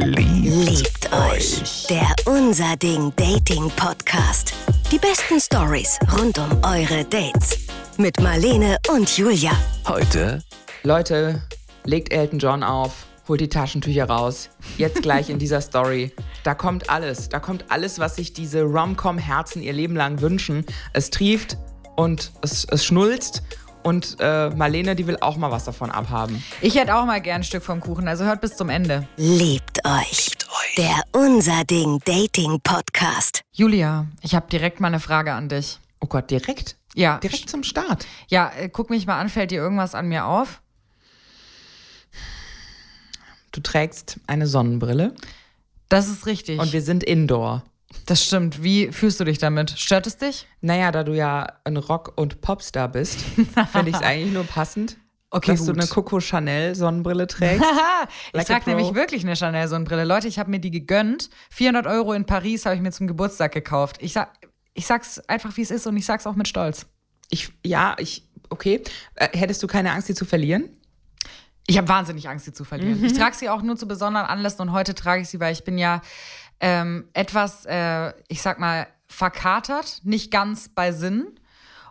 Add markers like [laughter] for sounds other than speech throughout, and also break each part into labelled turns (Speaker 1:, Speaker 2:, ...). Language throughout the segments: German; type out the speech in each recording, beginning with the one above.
Speaker 1: Liebt euch. Der Unser Ding Dating Podcast. Die besten Stories rund um eure Dates. Mit Marlene und Julia.
Speaker 2: Heute
Speaker 3: Leute, legt Elton John auf, holt die Taschentücher raus. Jetzt gleich in dieser Story. Da kommt alles. Da kommt alles, was sich diese Rom-Com-Herzen ihr Leben lang wünschen. Es trieft und es, es schnulzt. Und äh, Marlene, die will auch mal was davon abhaben.
Speaker 4: Ich hätte auch mal gern ein Stück vom Kuchen, also hört bis zum Ende.
Speaker 1: Liebt euch. Der Unser Ding Dating Podcast.
Speaker 4: Julia, ich habe direkt mal eine Frage an dich.
Speaker 3: Oh Gott, direkt?
Speaker 4: Ja,
Speaker 3: Direkt zum Start.
Speaker 4: ja, äh, guck mich mal an, fällt dir irgendwas an mir auf?
Speaker 3: Du trägst eine Sonnenbrille
Speaker 4: Das ist richtig.
Speaker 3: und wir sind indoor.
Speaker 4: Das stimmt. Wie fühlst du dich damit? Stört es dich?
Speaker 3: Naja, da du ja ein Rock- und Popstar bist, [laughs] finde ich es eigentlich nur passend,
Speaker 4: Okay,
Speaker 3: dass du
Speaker 4: gut.
Speaker 3: eine Coco Chanel Sonnenbrille trägst. [laughs]
Speaker 4: ich
Speaker 3: Like
Speaker 4: trage nämlich wirklich eine Chanel-Sonnenbrille. Leute, ich habe mir die gegönnt. 400 Euro in Paris habe ich mir zum Geburtstag gekauft. Ich, sag, ich sag's einfach, wie es ist und ich sag's auch mit Stolz.
Speaker 3: Ich, ja, ich, okay. Äh, hättest du keine Angst, sie zu verlieren?
Speaker 4: Ich habe wahnsinnig Angst, sie zu verlieren.
Speaker 3: Mhm.
Speaker 4: Ich trage sie auch nur zu besonderen Anlässen und heute trage ich sie, weil ich bin ja ähm, etwas, äh, ich sag mal, verkatert, nicht ganz bei Sinn.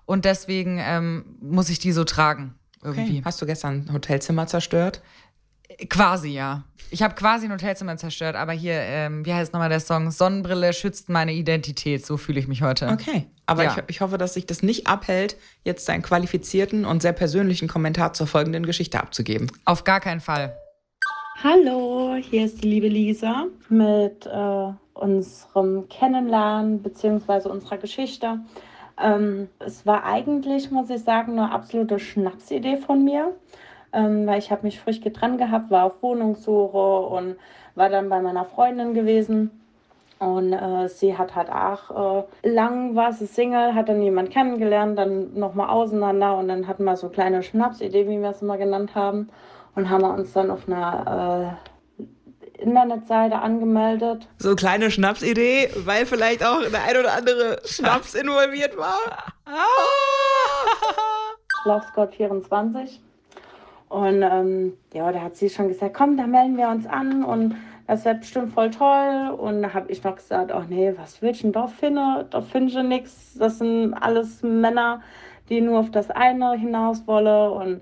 Speaker 4: Und deswegen ähm, muss ich die so tragen. Irgendwie.
Speaker 3: Hast du gestern ein Hotelzimmer zerstört?
Speaker 4: Quasi, ja. Ich habe quasi ein Hotelzimmer zerstört, aber hier, ähm, wie heißt nochmal der Song? Sonnenbrille schützt meine Identität. So fühle ich mich heute.
Speaker 3: Okay. Aber
Speaker 4: Ja.
Speaker 3: ich, ich hoffe, dass sich das nicht abhält, jetzt einen qualifizierten und sehr persönlichen Kommentar zur folgenden Geschichte abzugeben.
Speaker 4: Auf gar keinen Fall.
Speaker 5: Hallo, hier ist die liebe Lisa mit äh, unserem Kennenlernen bzw. unserer Geschichte. Ähm, es war eigentlich, muss ich sagen, eine absolute Schnapsidee von mir, ähm, weil ich habe mich frisch getrennt gehabt, war auf Wohnungssuche und war dann bei meiner Freundin gewesen. Und äh, sie hat halt auch äh, lang war sie Single, hat dann jemand kennengelernt, dann nochmal auseinander und dann hatten wir so eine kleine Schnapsidee, wie wir es immer genannt haben. Und haben wir uns dann auf einer äh, Internetseite angemeldet.
Speaker 3: So kleine Schnapsidee, weil vielleicht auch der ein oder andere Schnaps [laughs] involviert war. [laughs]
Speaker 5: Schlafscott24. Und ähm, ja, da hat sie schon gesagt, komm, da melden wir uns an und das wird bestimmt voll toll. Und da habe ich noch gesagt, ach nee, was willst du denn da finden? Da finde ich nichts. Das sind alles Männer, die nur auf das eine hinaus wollen und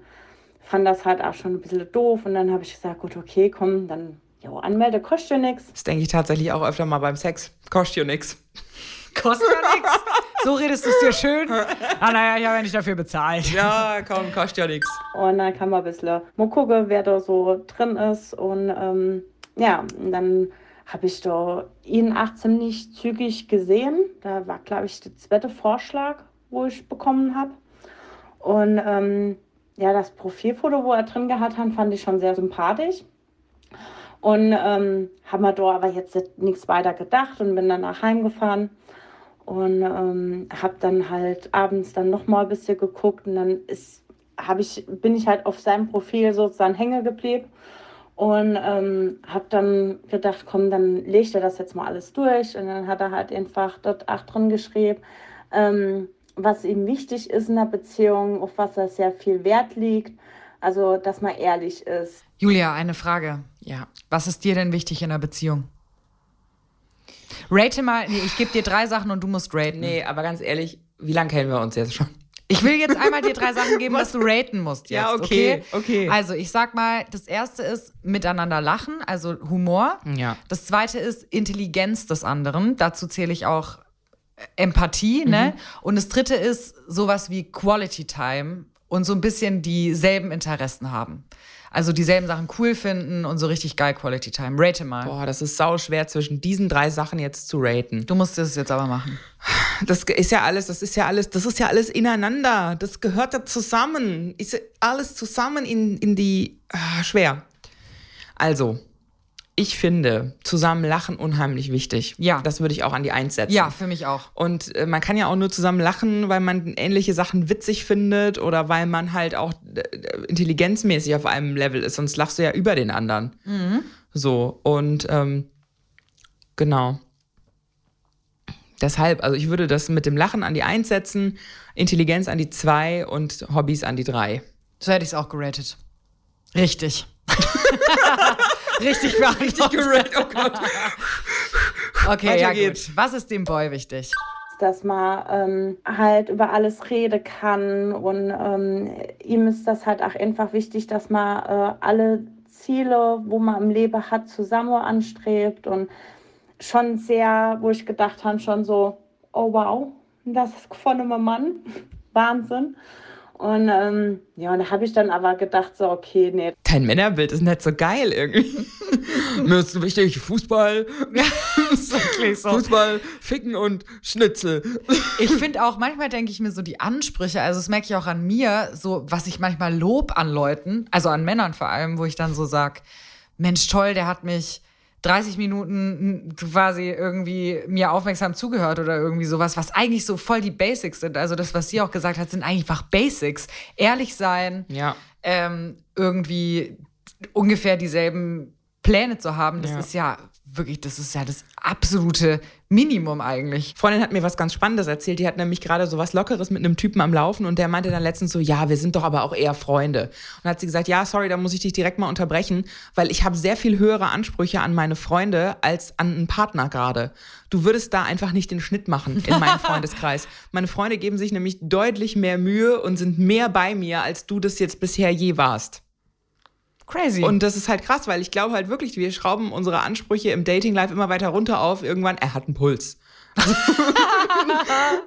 Speaker 5: fand das halt auch schon ein bisschen doof. Und dann habe ich gesagt, gut, okay, komm, dann, jo, anmelde kostet ja nichts.
Speaker 3: Das denke ich tatsächlich auch öfter mal beim Sex. Kostet ja nix. [laughs]
Speaker 4: Kostet ja nichts. So redest du es dir schön. [laughs] Ah, naja, ich habe ja nicht dafür bezahlt.
Speaker 3: Ja, komm, kostet ja nix.
Speaker 5: Und dann kann man ein bisschen mal gucken, wer da so drin ist. Und ähm, ja, und dann habe ich da ihn 18 nicht zügig gesehen. Da war, glaube ich, der zweite Vorschlag, wo ich bekommen habe. Und ähm, ja, das Profilfoto, wo er drin gehabt hat, fand ich schon sehr sympathisch. Und ähm, haben wir da aber jetzt nichts weiter gedacht und bin dann nach Heim gefahren und ähm, habe dann halt abends dann noch mal ein bisschen geguckt und dann ist, hab ich, bin ich halt auf seinem Profil sozusagen hängen geblieben und ähm, habe dann gedacht, komm, dann legt er das jetzt mal alles durch und dann hat er halt einfach dort auch drin geschrieben, ähm, was ihm wichtig ist in der Beziehung, auf was er sehr viel Wert liegt, also dass man ehrlich ist.
Speaker 4: Julia, eine Frage.
Speaker 3: Ja.
Speaker 4: Was ist dir denn wichtig in einer Beziehung? Rate mal, nee, ich gebe dir drei Sachen und du musst raten.
Speaker 3: Nee, aber ganz ehrlich, wie lange kennen wir uns jetzt schon?
Speaker 4: Ich will jetzt einmal dir drei Sachen geben, dass du raten musst jetzt.
Speaker 3: Ja, okay, okay.
Speaker 4: Also, ich sag mal, das erste ist miteinander lachen, also Humor.
Speaker 3: Ja.
Speaker 4: Das zweite ist Intelligenz des anderen. Dazu zähle ich auch Empathie, ne?
Speaker 3: Mhm.
Speaker 4: Und das dritte ist sowas wie Quality Time und so ein bisschen dieselben Interessen haben. Also dieselben Sachen cool finden und so richtig geil Quality Time. Rate mal.
Speaker 3: Boah, das ist sau schwer zwischen diesen drei Sachen jetzt zu raten.
Speaker 4: Du musst es jetzt aber machen.
Speaker 3: Das ist ja alles, das ist ja alles, das ist ja alles ineinander. Das gehört ja zusammen. Ist alles zusammen in, in die. Ah, schwer. Also, ich finde zusammen lachen unheimlich wichtig.
Speaker 4: Ja.
Speaker 3: Das würde ich auch an die Eins setzen.
Speaker 4: Ja, für mich auch.
Speaker 3: Und äh, man kann ja auch nur zusammen lachen, weil man ähnliche Sachen witzig findet oder weil man halt auch äh, intelligenzmäßig auf einem Level ist. Sonst lachst du ja über den anderen. So, und ähm, genau. Deshalb, also ich würde das mit dem Lachen an die Eins setzen, Intelligenz an die Zwei und Hobbys an die Drei.
Speaker 4: So hätte ich es auch geratet. Richtig. [laughs] richtig beantwortet. [laughs]
Speaker 3: Richtig gerappt, oh Gott.
Speaker 4: Okay,
Speaker 3: Weiter
Speaker 4: ja
Speaker 3: geht's.
Speaker 4: gut. Was ist dem Boy wichtig?
Speaker 5: dass man ähm, halt über alles reden kann und ähm, ihm ist das halt auch einfach wichtig, dass man äh, alle Ziele, wo man im Leben hat, zusammen anstrebt und schon sehr, wo ich gedacht habe, schon so, oh wow, das ist von einem Mann, [laughs] Wahnsinn. Und ähm, ja, und da habe ich dann aber gedacht, so, okay, nee,
Speaker 3: Dein Männerbild ist nicht so geil irgendwie. [laughs] Mir [laughs] ist wichtig, Fußball,
Speaker 4: so.
Speaker 3: Fußball, Ficken und Schnitzel.
Speaker 4: Ich finde auch, manchmal denke ich mir so die Ansprüche, also das merke ich auch an mir, so was ich manchmal lob an Leuten, also an Männern vor allem, wo ich dann so sag, Mensch, toll, der hat mich 30 Minuten quasi irgendwie mir aufmerksam zugehört oder irgendwie sowas, was eigentlich so voll die Basics sind. Also das, was sie auch gesagt hat, sind einfach Basics. Ehrlich sein,
Speaker 3: Ja.
Speaker 4: ähm, irgendwie ungefähr dieselben Pläne zu haben, das
Speaker 3: Ja.
Speaker 4: ist ja wirklich, das ist ja das absolute Minimum eigentlich.
Speaker 3: Freundin hat mir was ganz Spannendes erzählt. Die hat nämlich gerade so was Lockeres mit einem Typen am Laufen und der meinte dann letztens so, ja, wir sind doch aber auch eher Freunde. Und hat sie gesagt, ja, sorry, da muss ich dich direkt mal unterbrechen, weil ich habe sehr viel höhere Ansprüche an meine Freunde als an einen Partner gerade. Du würdest da einfach nicht den Schnitt machen in meinem [laughs] Freundeskreis. Meine Freunde geben sich nämlich deutlich mehr Mühe und sind mehr bei mir, als du das jetzt bisher je warst.
Speaker 4: Crazy.
Speaker 3: Und das ist halt krass, weil ich glaube halt wirklich, wir schrauben unsere Ansprüche im Dating Life immer weiter runter auf. Irgendwann, er hat einen Puls. [laughs]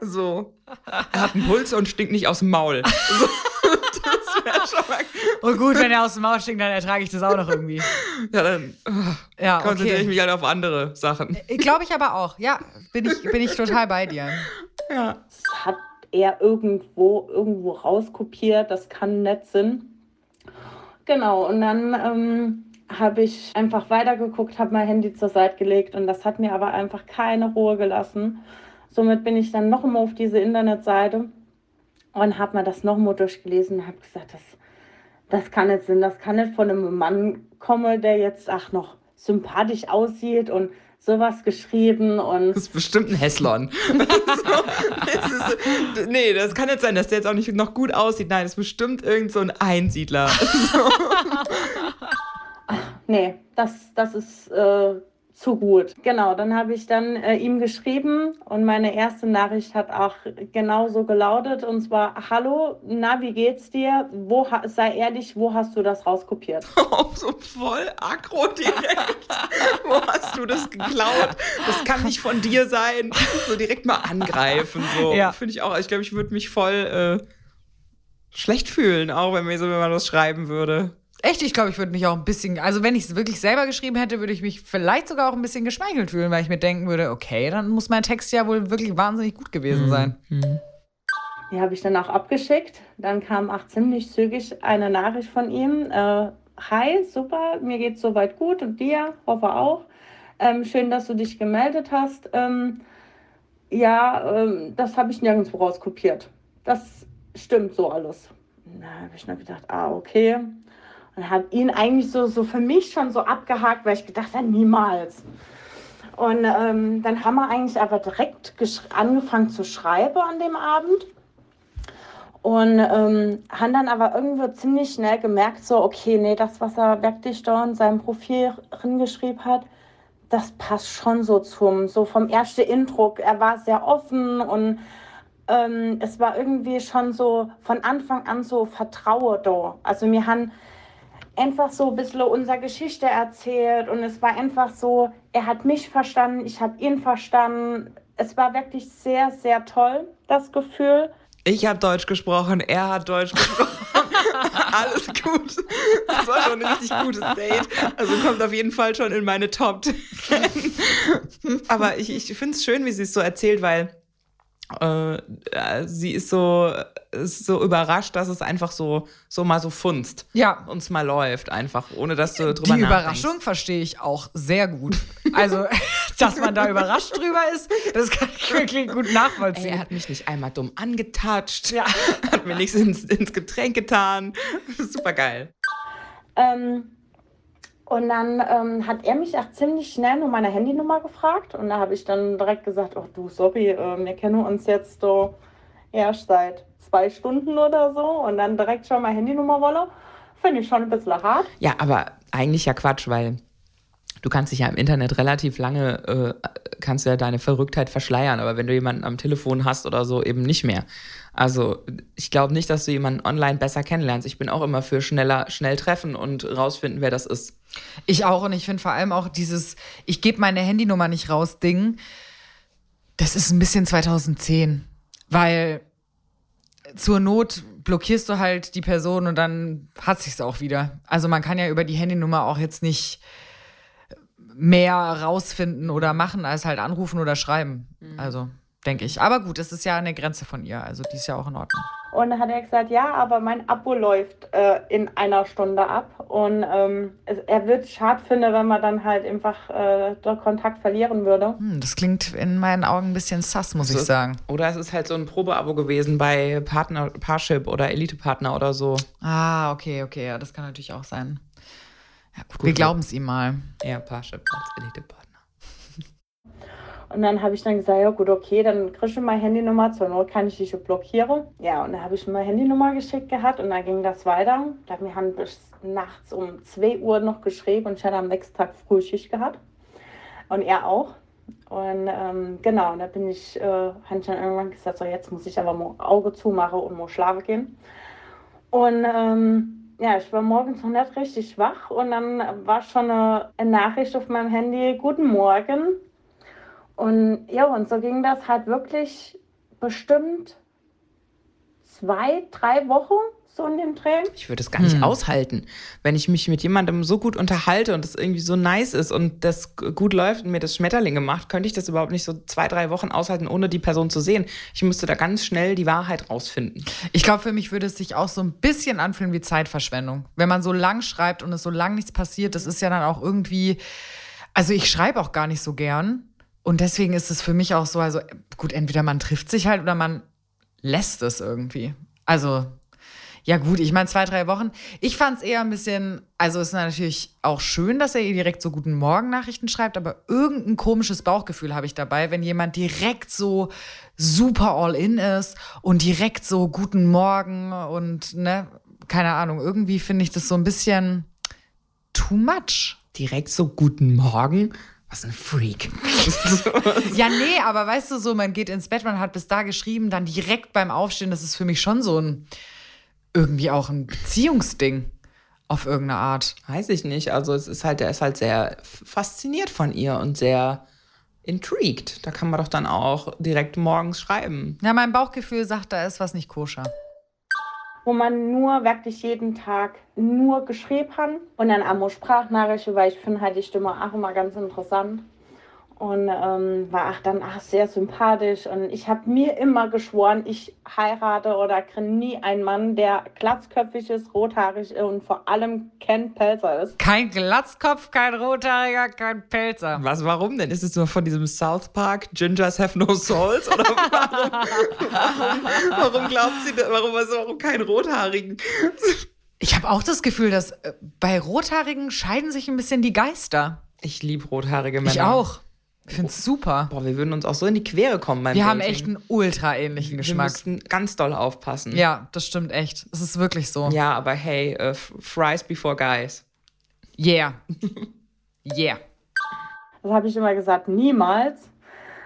Speaker 3: so. Er hat einen Puls und stinkt nicht aus dem Maul. So. [laughs] Das wäre schon mal.
Speaker 4: Oh gut, wenn er aus dem Maul stinkt, dann ertrage ich das auch noch irgendwie.
Speaker 3: Ja, dann äh,
Speaker 4: Ja,
Speaker 3: konzentriere ich
Speaker 4: okay.
Speaker 3: mich halt auf andere Sachen.
Speaker 4: Glaube ich aber auch. Ja, bin ich, bin ich total bei dir.
Speaker 3: Ja.
Speaker 5: das hat er irgendwo, irgendwo rauskopiert, das kann nett sein. Genau, und dann ähm, habe ich einfach weitergeguckt, habe mein Handy zur Seite gelegt und das hat mir aber einfach keine Ruhe gelassen. Somit bin ich dann noch mal auf diese Internetseite und habe mir das noch mal durchgelesen und habe gesagt, das, das kann nicht sein, das kann nicht von einem Mann kommen, der jetzt ach noch sympathisch aussieht und sowas geschrieben und
Speaker 3: Das ist bestimmt ein Hässlon. [laughs] so, ist, nee, das kann nicht sein, dass der jetzt auch nicht noch gut aussieht. Nein, das ist bestimmt irgend so ein Einsiedler. [laughs]
Speaker 5: Nee, das, das ist äh, zu gut. Genau, dann habe ich dann äh, ihm geschrieben und meine erste Nachricht hat auch genauso gelautet und zwar, hallo, na, wie geht's dir? Wo, sei ehrlich, wo hast du das rauskopiert?
Speaker 3: Auch [laughs] so voll aggro direkt. [laughs] Wo hast du das geklaut? Das kann nicht von dir sein. So direkt mal angreifen. So.
Speaker 4: Ja.
Speaker 3: Finde ich auch. Ich glaube, ich würde mich voll äh, schlecht fühlen, auch wenn mir so, wenn man das schreiben würde.
Speaker 4: Echt, ich glaube, ich würde mich auch ein bisschen, also wenn ich es wirklich selber geschrieben hätte, würde ich mich vielleicht sogar auch ein bisschen geschmeichelt fühlen, weil ich mir denken würde, okay, dann muss mein Text ja wohl wirklich wahnsinnig gut gewesen sein.
Speaker 5: Die habe ich dann auch abgeschickt. Dann kam auch ziemlich zügig eine Nachricht von ihm. Äh, Hi, super, mir geht's soweit gut und dir, hoffe auch. Ähm, schön, dass du dich gemeldet hast. Ähm, ja, ähm, das habe ich nirgendwo rauskopiert. Das stimmt so alles. Da habe ich nur gedacht, ah, okay. Und habe ihn eigentlich so, so für mich schon so abgehakt, weil ich gedacht habe, niemals. Und ähm, dann haben wir eigentlich aber direkt angefangen zu schreiben an dem Abend. Und ähm, haben dann aber irgendwo ziemlich schnell gemerkt, so, okay, nee, das, was er wirklich da in seinem Profil geschrieben hat, das passt schon so zum, so vom ersten Indruck. Er war sehr offen und ähm, es war irgendwie schon so von Anfang an so Vertrauen da. Also wir haben einfach so ein bisschen unsere Geschichte erzählt und es war einfach so, er hat mich verstanden, ich habe ihn verstanden. Es war wirklich sehr, sehr toll, das Gefühl.
Speaker 3: Ich habe Deutsch gesprochen, er hat Deutsch gesprochen. [laughs] Alles gut. Das war schon ein richtig gutes Date. Also kommt auf jeden Fall schon in meine Top 10. [laughs] Aber ich, ich finde es schön, wie sie es so erzählt, weil sie ist so, ist so überrascht, dass es einfach so, so mal so funzt.
Speaker 4: Ja.
Speaker 3: Uns mal läuft, einfach, ohne dass du drüber
Speaker 4: Die
Speaker 3: nachdenkst.
Speaker 4: Überraschung verstehe ich auch sehr gut. Also, [laughs] dass man da überrascht drüber ist, das kann ich wirklich gut
Speaker 3: Ey,
Speaker 4: nachvollziehen.
Speaker 3: er hat mich nicht einmal dumm angetatscht,
Speaker 4: Ja. [laughs]
Speaker 3: hat mir nichts ins, ins Getränk getan. Super geil.
Speaker 5: Ähm, und dann ähm, hat er mich auch ziemlich schnell nur meine Handynummer gefragt. Und da habe ich dann direkt gesagt, oh du, sorry, äh, wir kennen uns jetzt so erst seit zwei Stunden oder so. Und dann direkt schon meine Handynummer wolle. Finde ich schon ein bisschen hart.
Speaker 3: Ja, aber eigentlich ja Quatsch, weil du kannst dich ja im Internet relativ lange, äh, kannst ja deine Verrücktheit verschleiern, aber wenn du jemanden am Telefon hast oder so, eben nicht mehr. Also ich glaube nicht, dass du jemanden online besser kennenlernst. Ich bin auch immer für schneller, schnell treffen und rausfinden, wer das ist.
Speaker 4: Ich auch und ich finde vor allem auch dieses, ich gebe meine Handynummer nicht raus Ding, das ist ein bisschen 2010, weil zur Not blockierst du halt die Person und dann hat sich's auch wieder. Also man kann ja über die Handynummer auch jetzt nicht mehr rausfinden oder machen als halt anrufen oder schreiben. Mhm. Also denke ich. Aber gut, es ist ja eine Grenze von ihr. Also die ist ja auch in Ordnung.
Speaker 5: Und dann hat er gesagt, ja, aber mein Abo läuft äh, in einer Stunde ab. Und ähm, es, er wird es schade finden, wenn man dann halt einfach äh, den Kontakt verlieren würde.
Speaker 4: Hm, das klingt in meinen Augen ein bisschen sass, muss so, ich sagen.
Speaker 3: Oder es ist halt so ein Probeabo gewesen bei Partner, Parship oder Elite-Partner oder so.
Speaker 4: Ah, okay, okay, ja, das kann natürlich auch sein. Ja, gut, wir glauben es ihm mal.
Speaker 3: Ja, Parship als Elite-Partner.
Speaker 5: Und dann habe ich dann gesagt, ja gut, okay, dann kriegst du meine Handynummer, zur Not kann ich dich blockieren. Ja, und dann habe ich meine Handynummer geschickt gehabt und dann ging das weiter. Wir haben bis nachts um 2 Uhr noch geschrieben und ich hatte am nächsten Tag Frühschicht gehabt. Und er auch. Und ähm, genau, und da bin ich, äh, habe ich dann irgendwann gesagt, so jetzt muss ich aber mal Auge zumachen und mal schlafen gehen. Und ähm, ja, ich war morgens noch nicht richtig wach und dann war schon eine, eine Nachricht auf meinem Handy, guten Morgen, und ja, und so ging das halt wirklich bestimmt zwei, drei Wochen so in dem Dreh.
Speaker 3: Ich würde es gar nicht hm. aushalten, wenn ich mich mit jemandem so gut unterhalte und es irgendwie so nice ist und das gut läuft und mir das Schmetterlinge macht, könnte ich das überhaupt nicht so zwei, drei Wochen aushalten, ohne die Person zu sehen. Ich müsste da ganz schnell die Wahrheit rausfinden.
Speaker 4: Ich glaube, für mich würde es sich auch so ein bisschen anfühlen wie Zeitverschwendung. Wenn man so lang schreibt und es so lang nichts passiert, das ist ja dann auch irgendwie. Also ich schreibe auch gar nicht so gern. Und deswegen ist es für mich auch so, also gut, entweder man trifft sich halt oder man lässt es irgendwie. Also, ja gut, ich meine zwei, drei Wochen. Ich fand es eher ein bisschen, also es ist natürlich auch schön, dass er ihr direkt so guten Morgen Nachrichten schreibt, aber irgendein komisches Bauchgefühl habe ich dabei, wenn jemand direkt so super all in ist und direkt so guten Morgen und ne, keine Ahnung, irgendwie finde ich das so ein bisschen too much.
Speaker 3: Direkt so guten Morgen? Was ein Freak. [laughs]
Speaker 4: ja, nee, aber weißt du so, man geht ins Bett, man hat bis da geschrieben, dann direkt beim Aufstehen, das ist für mich schon so ein, irgendwie auch ein Beziehungsding auf irgendeine Art.
Speaker 3: Weiß ich nicht. Also es ist halt, er ist halt sehr fasziniert von ihr und sehr intrigued. Da kann man doch dann auch direkt morgens schreiben.
Speaker 4: Ja, mein Bauchgefühl sagt, da ist was nicht koscher
Speaker 5: wo man nur wirklich jeden Tag nur geschrieben hat. Und dann auch Sprachnachrichten, weil ich finde halt die Stimme auch immer ganz interessant und ähm, war ach, dann ach, sehr sympathisch. Und ich habe mir immer geschworen, ich heirate oder kriege nie einen Mann, der glatzköpfig ist, rothaarig und vor allem kein Pelzer ist.
Speaker 4: Kein Glatzkopf, kein Rothaariger, kein Pelzer.
Speaker 3: Was, warum denn? Ist es nur von diesem South Park Gingers Have No Souls? Oder warum, warum glaubt sie, warum, also, warum keinen Rothaarigen?
Speaker 4: Ich habe auch das Gefühl, dass äh, bei Rothaarigen scheiden sich ein bisschen die Geister.
Speaker 3: Ich liebe rothaarige Männer.
Speaker 4: Ich auch. Ich finde es super.
Speaker 3: Boah, wir würden uns auch so in die Quere kommen
Speaker 4: beim Wir Dating. haben echt einen ultra ähnlichen Geschmack.
Speaker 3: Wir müssten ganz doll aufpassen.
Speaker 4: Ja, das stimmt echt. Es ist wirklich so.
Speaker 3: Ja, aber hey, uh, fries before guys.
Speaker 4: Yeah. yeah.
Speaker 5: Das habe ich immer gesagt, niemals.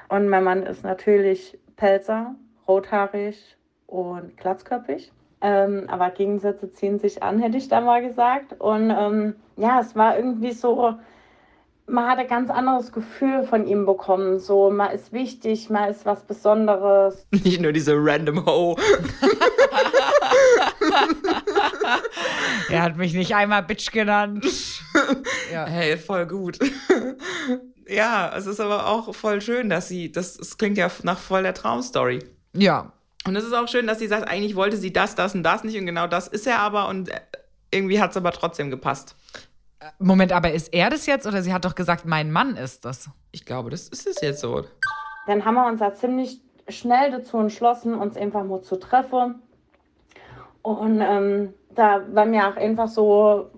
Speaker 5: Und mein Mann ist natürlich Pelzer, rothaarig und glatzköpfig. Ähm, aber Gegensätze ziehen sich an, hätte ich da mal gesagt. Und ähm, ja, es war irgendwie so, man hat ein ganz anderes Gefühl von ihm bekommen. So, man ist wichtig, man ist was Besonderes. [laughs]
Speaker 3: Nicht nur diese random Ho.
Speaker 4: er hat mich nicht einmal Bitch genannt. [laughs]
Speaker 3: ja. Hey, voll gut. [laughs] ja, es ist aber auch voll schön, dass sie, das, das klingt ja nach voll der Traumstory.
Speaker 4: Ja.
Speaker 3: Und es ist auch schön, dass sie sagt, eigentlich wollte sie das, das und das nicht und genau das ist er aber und irgendwie hat es aber trotzdem gepasst.
Speaker 4: Moment, aber ist er das jetzt oder sie hat doch gesagt, mein Mann ist das?
Speaker 3: Ich glaube, das ist es jetzt so.
Speaker 5: Dann haben wir uns da ziemlich schnell dazu entschlossen, uns einfach mal zu treffen. Und ähm, da, weil wir auch einfach so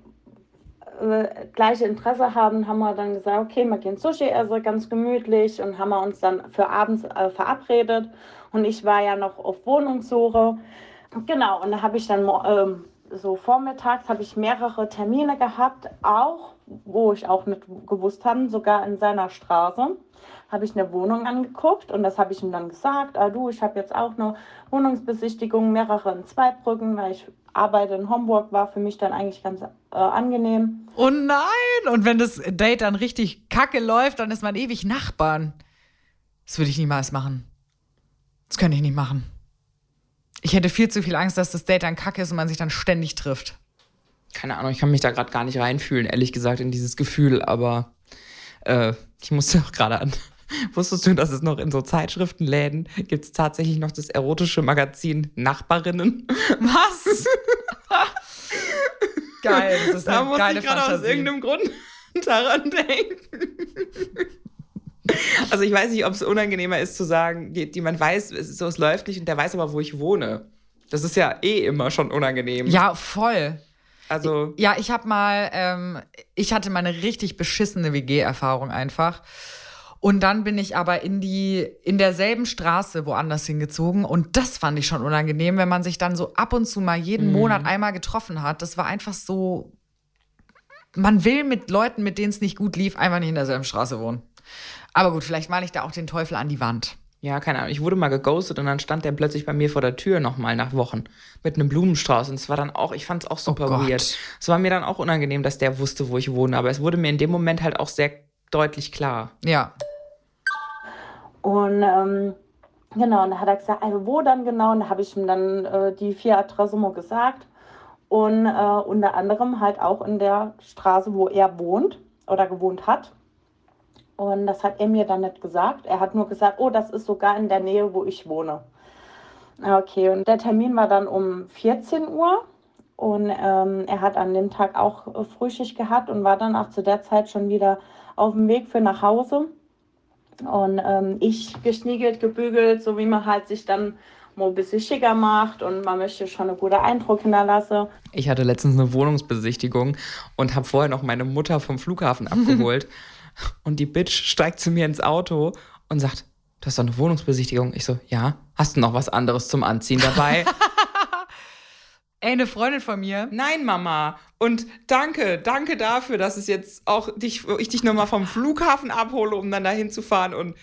Speaker 5: äh, gleiche Interesse haben, haben wir dann gesagt, okay, wir gehen Sushi essen, ganz gemütlich und haben wir uns dann für abends äh, verabredet. Und ich war ja noch auf Wohnungssuche. Genau, und da habe ich dann äh, so vormittags habe ich mehrere Termine gehabt, auch wo ich auch nicht gewusst habe, sogar in seiner Straße habe ich eine Wohnung angeguckt und das habe ich ihm dann gesagt. Ah, du, ich habe jetzt auch eine Wohnungsbesichtigung, mehrere in Zweibrücken, weil ich arbeite in Homburg, war für mich dann eigentlich ganz äh, angenehm.
Speaker 4: Oh nein! Und wenn das Date dann richtig kacke läuft, dann ist man ewig Nachbarn. Das würde ich niemals machen. Das könnte ich nicht machen. Ich hätte viel zu viel Angst, dass das Date dann kacke ist und man sich dann ständig trifft.
Speaker 3: Keine Ahnung, ich kann mich da gerade gar nicht reinfühlen, ehrlich gesagt, in dieses Gefühl, aber äh, ich musste [laughs] auch gerade an. Wusstest du, dass es noch in so Zeitschriftenläden gibt es tatsächlich noch das erotische Magazin Nachbarinnen? [laughs]
Speaker 4: Was? Geil, das ist
Speaker 3: da
Speaker 4: eine
Speaker 3: muss
Speaker 4: geile
Speaker 3: ich gerade aus irgendeinem Grund [laughs] daran denken. Also ich weiß nicht, ob es unangenehmer ist zu sagen, man weiß, so, es läuft nicht und der weiß aber, wo ich wohne. Das ist ja eh immer schon unangenehm.
Speaker 4: Ja, voll.
Speaker 3: Also
Speaker 4: Ja, ich habe mal, ähm, ich hatte mal eine richtig beschissene WG-Erfahrung einfach. Und dann bin ich aber in die, in derselben Straße woanders hingezogen. Und das fand ich schon unangenehm, wenn man sich dann so ab und zu mal jeden Monat einmal getroffen hat. Das war einfach so, man will mit Leuten, mit denen es nicht gut lief, einfach nicht in derselben Straße wohnen. Aber gut, vielleicht male ich da auch den Teufel an die Wand.
Speaker 3: Ja, keine Ahnung. Ich wurde mal geghostet und dann stand der plötzlich bei mir vor der Tür nochmal nach Wochen mit einem Blumenstrauß. Und es war dann auch, ich fand es auch super
Speaker 4: Oh
Speaker 3: weird. Es war mir dann auch unangenehm, dass der wusste, wo ich wohne. Aber es wurde mir in dem Moment halt auch sehr deutlich klar.
Speaker 4: Ja.
Speaker 5: Und ähm, genau, und da hat er gesagt, also wo dann genau? Und da habe ich ihm dann äh, die vier Adressen mal gesagt. Und äh, unter anderem halt auch in der Straße, wo er wohnt oder gewohnt hat. Und das hat er mir dann nicht gesagt. Er hat nur gesagt, oh, das ist sogar in der Nähe, wo ich wohne. Okay, und der Termin war dann um 14 Uhr. Und ähm, er hat an dem Tag auch äh, Frühschicht gehabt und war dann auch zu der Zeit schon wieder auf dem Weg für nach Hause. Und ähm, ich geschniegelt, gebügelt, so wie man halt sich dann mal ein bisschen schicker macht und man möchte schon einen guten Eindruck hinterlassen.
Speaker 3: Ich hatte letztens eine Wohnungsbesichtigung und habe vorher noch meine Mutter vom Flughafen [laughs] abgeholt. Und die Bitch steigt zu mir ins Auto und sagt, du hast doch eine Wohnungsbesichtigung. Ich so, ja. Hast du noch was anderes zum Anziehen dabei? [laughs]
Speaker 4: Ey, eine Freundin von mir,
Speaker 3: Nein, Mama. Und danke, danke dafür, dass es jetzt auch dich, ich dich nochmal vom Flughafen abhole, um dann dahin zu fahren. Und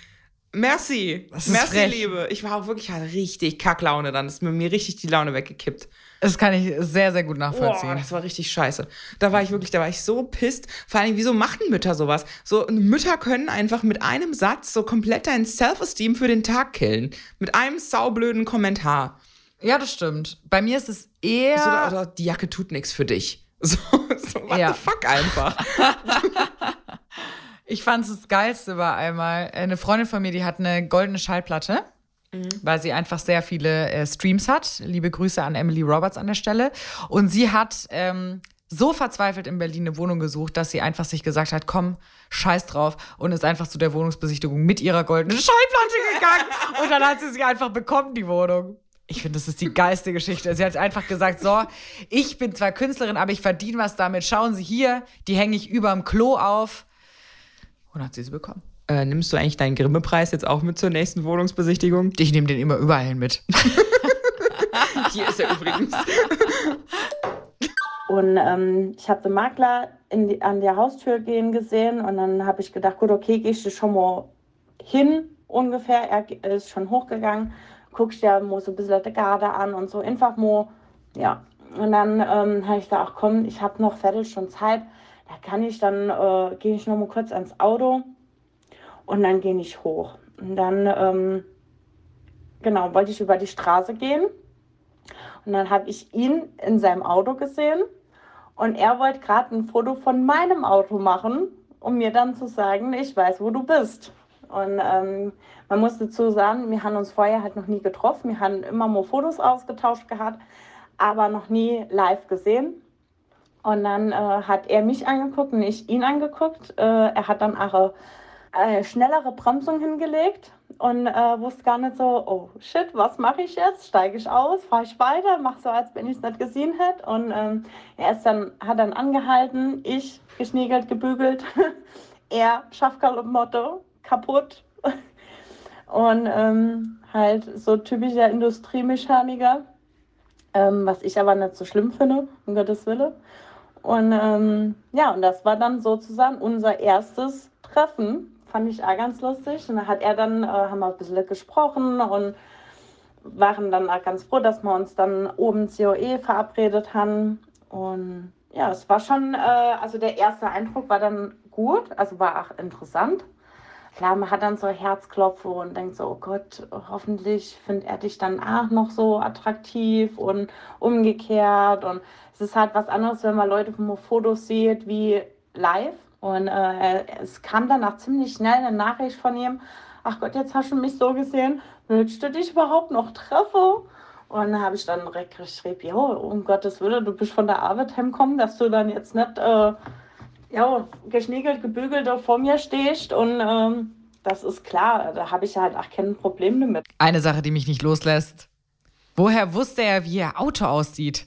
Speaker 3: merci.
Speaker 4: Das ist
Speaker 3: merci,
Speaker 4: frech.
Speaker 3: Liebe. Ich war auch wirklich hatte richtig Kacklaune dann. Ist mir, mir richtig die Laune weggekippt.
Speaker 4: Das kann ich sehr, sehr gut nachvollziehen.
Speaker 3: das war richtig scheiße. Da war ich wirklich, da war ich so pisst. Vor allem, wieso machen Mütter sowas? So, Mütter können einfach mit einem Satz so komplett dein Self-Esteem für den Tag killen. Mit einem saublöden Kommentar.
Speaker 4: Ja, das stimmt. Bei mir ist es eher.
Speaker 3: So, oder, oder die Jacke tut nichts für dich. [laughs] So, so what
Speaker 4: Ja.
Speaker 3: the fuck einfach. [laughs]
Speaker 4: Ich fand es das Geilste war einmal, eine Freundin von mir, die hat eine goldene Schallplatte, weil sie einfach sehr viele äh, Streams hat. Liebe Grüße an Emily Roberts an der Stelle. Und sie hat ähm, so verzweifelt in Berlin eine Wohnung gesucht, dass sie einfach sich gesagt hat, komm, scheiß drauf und ist einfach zu der Wohnungsbesichtigung mit ihrer goldenen [laughs] Schallplatte gegangen. Und dann hat sie sie einfach bekommen, die Wohnung. Ich finde, das ist die geilste Geschichte. Sie hat einfach gesagt, so, ich bin zwar Künstlerin, aber ich verdiene was damit. Schauen Sie hier, die hänge ich überm Klo auf. Und hat sie sie bekommen.
Speaker 3: Äh, nimmst du eigentlich deinen Grimme-Preis jetzt auch mit zur nächsten Wohnungsbesichtigung?
Speaker 4: Ich nehme den immer überall hin mit. [laughs]
Speaker 3: Hier ist er übrigens.
Speaker 5: Und ähm, ich habe den Makler in die, an der Haustür gehen gesehen und dann habe ich gedacht, gut, okay, gehst du schon mal hin ungefähr. Er ge- ist schon hochgegangen, guckst dir mal so ein bisschen die Garde an und so, einfach mal, ja. Und dann ähm, habe ich gedacht, ach komm, ich habe noch Viertelstunde Zeit, da kann ich dann, äh, gehe ich noch mal kurz ans Auto und dann gehe ich hoch. Und dann, ähm, genau, wollte ich über die Straße gehen und dann habe ich ihn in seinem Auto gesehen und er wollte gerade ein Foto von meinem Auto machen, um mir dann zu sagen, ich weiß, wo du bist. Und ähm, man muss dazu sagen, wir haben uns vorher halt noch nie getroffen. Wir haben immer nur Fotos ausgetauscht gehabt, aber noch nie live gesehen. Und dann äh, hat er mich angeguckt und ich ihn angeguckt. Äh, er hat dann auch äh, schnellere Bremsung hingelegt und äh, wusste gar nicht so, oh shit, was mache ich jetzt? Steige ich aus, fahre ich weiter, mache so, als wenn ich es nicht gesehen hätte. Und ähm, er ist dann, hat dann angehalten, ich geschniegelt, gebügelt, [laughs] er Schaffklamotte kaputt. [laughs] Und ähm, halt so typischer Industriemechaniker. ähm, was ich aber nicht so schlimm finde, um Gottes Willen. Und ähm, ja, und das war dann sozusagen unser erstes Treffen. Fand ich auch ganz lustig. Und da hat er dann, äh, haben wir ein bisschen gesprochen und waren dann auch ganz froh, dass wir uns dann oben COE verabredet haben. Und ja, es war schon, äh, also der erste Eindruck war dann gut, also war auch interessant. Klar, man hat dann so Herzklopfe und denkt so, oh Gott, hoffentlich findet er dich dann auch noch so attraktiv und umgekehrt. Und es ist halt was anderes, wenn man Leute vom Fotos sieht wie live. Und äh, es kam dann auch ziemlich schnell eine Nachricht von ihm, ach Gott, jetzt hast du mich so gesehen, willst du dich überhaupt noch treffen? Und dann habe ich dann direkt geschrieben, jo, um Gottes Willen, du bist von der Arbeit heimgekommen, dass du dann jetzt nicht äh, ja, geschniegelt, gebügelt vor mir stehst. Und ähm, das ist klar, da habe ich halt auch kein Problem damit.
Speaker 4: Eine Sache, die mich nicht loslässt. Woher wusste er, wie ihr Auto aussieht?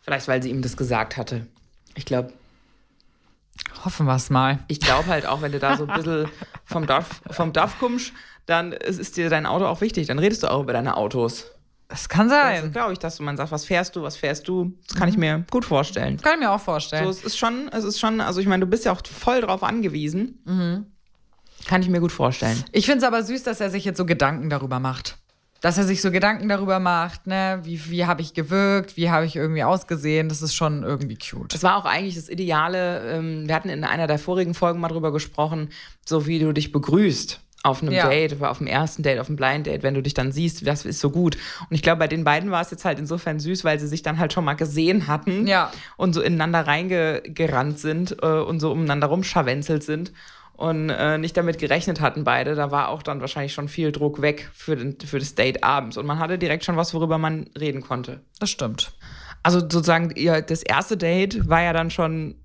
Speaker 3: Vielleicht, weil sie ihm das gesagt hatte. Ich glaube,
Speaker 4: Hoffen wir es mal.
Speaker 3: ich glaube halt auch, wenn du da so ein bisschen vom Dorf, vom Dorf kommst, dann ist, ist dir dein Auto auch wichtig. Dann redest du auch über deine Autos.
Speaker 4: Das kann
Speaker 3: Das
Speaker 4: sein.
Speaker 3: glaube ich, dass du man sagt, was fährst du, was fährst du? Das kann ich mir gut vorstellen.
Speaker 4: Kann ich mir auch vorstellen.
Speaker 3: So, es ist schon, es ist schon, also ich meine, du bist ja auch voll drauf angewiesen. Kann ich mir gut vorstellen.
Speaker 4: Ich finde es aber süß, dass er sich jetzt so Gedanken darüber macht. Dass er sich so Gedanken darüber macht, ne, wie, wie habe ich gewirkt, wie habe ich irgendwie ausgesehen, das ist schon irgendwie cute.
Speaker 3: Das war auch eigentlich das Ideale. Ähm, wir hatten in einer der vorigen Folgen mal drüber gesprochen, so wie du dich begrüßt auf einem
Speaker 4: Ja.
Speaker 3: Date, auf dem ersten Date, auf dem Blind Date, wenn du dich dann siehst, das ist so gut. Und ich glaube, bei den beiden war es jetzt halt insofern süß, weil sie sich dann halt schon mal gesehen hatten
Speaker 4: Ja.
Speaker 3: und so ineinander reingerannt sind äh, und so umeinander rumscharwenzelt sind und äh, nicht damit gerechnet hatten beide. Da war auch dann wahrscheinlich schon viel Druck weg für, den, für das Date abends und man hatte direkt schon was, worüber man reden konnte.
Speaker 4: Das stimmt.
Speaker 3: Also sozusagen, ihr, das erste Date war ja dann schon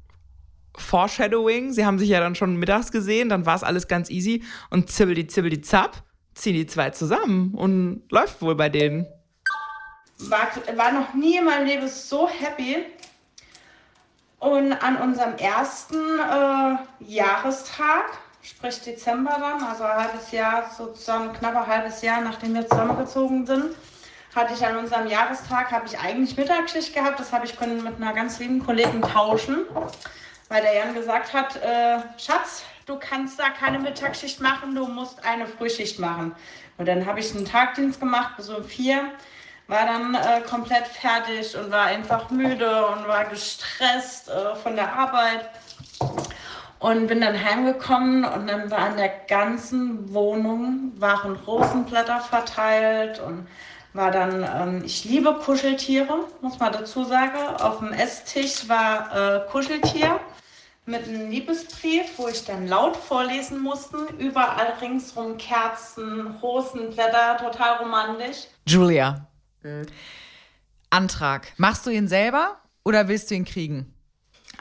Speaker 3: Foreshadowing. Sie haben sich ja dann schon mittags gesehen, dann war es alles ganz easy. Und zibbeli, zibbeli, zapp, ziehen die zwei zusammen und läuft wohl bei denen.
Speaker 5: war, war noch nie in meinem Leben so happy. Und an unserem ersten äh, Jahrestag, sprich Dezember dann, also ein halbes Jahr, sozusagen knapp ein halbes Jahr, nachdem wir zusammengezogen sind, hatte ich an unserem Jahrestag, habe ich eigentlich Mittagsschicht gehabt. Das habe ich können mit einer ganz lieben Kollegin tauschen, weil der Jan gesagt hat, äh, Schatz, du kannst da keine Mittagsschicht machen, du musst eine Frühschicht machen. Und dann habe ich einen Tagdienst gemacht bis um vier war dann äh, komplett fertig und war einfach müde und war gestresst äh, von der Arbeit. Und bin dann heimgekommen und dann war in der ganzen Wohnung waren Rosenblätter verteilt und war dann, ähm, ich liebe Kuscheltiere, muss man dazu sagen. Auf dem Esstisch war äh, Kuscheltier mit einem Liebesbrief, wo ich dann laut vorlesen musste. Überall ringsrum Kerzen, Rosenblätter, total romantisch.
Speaker 4: Julia. Antrag. Machst du ihn selber oder willst du ihn kriegen?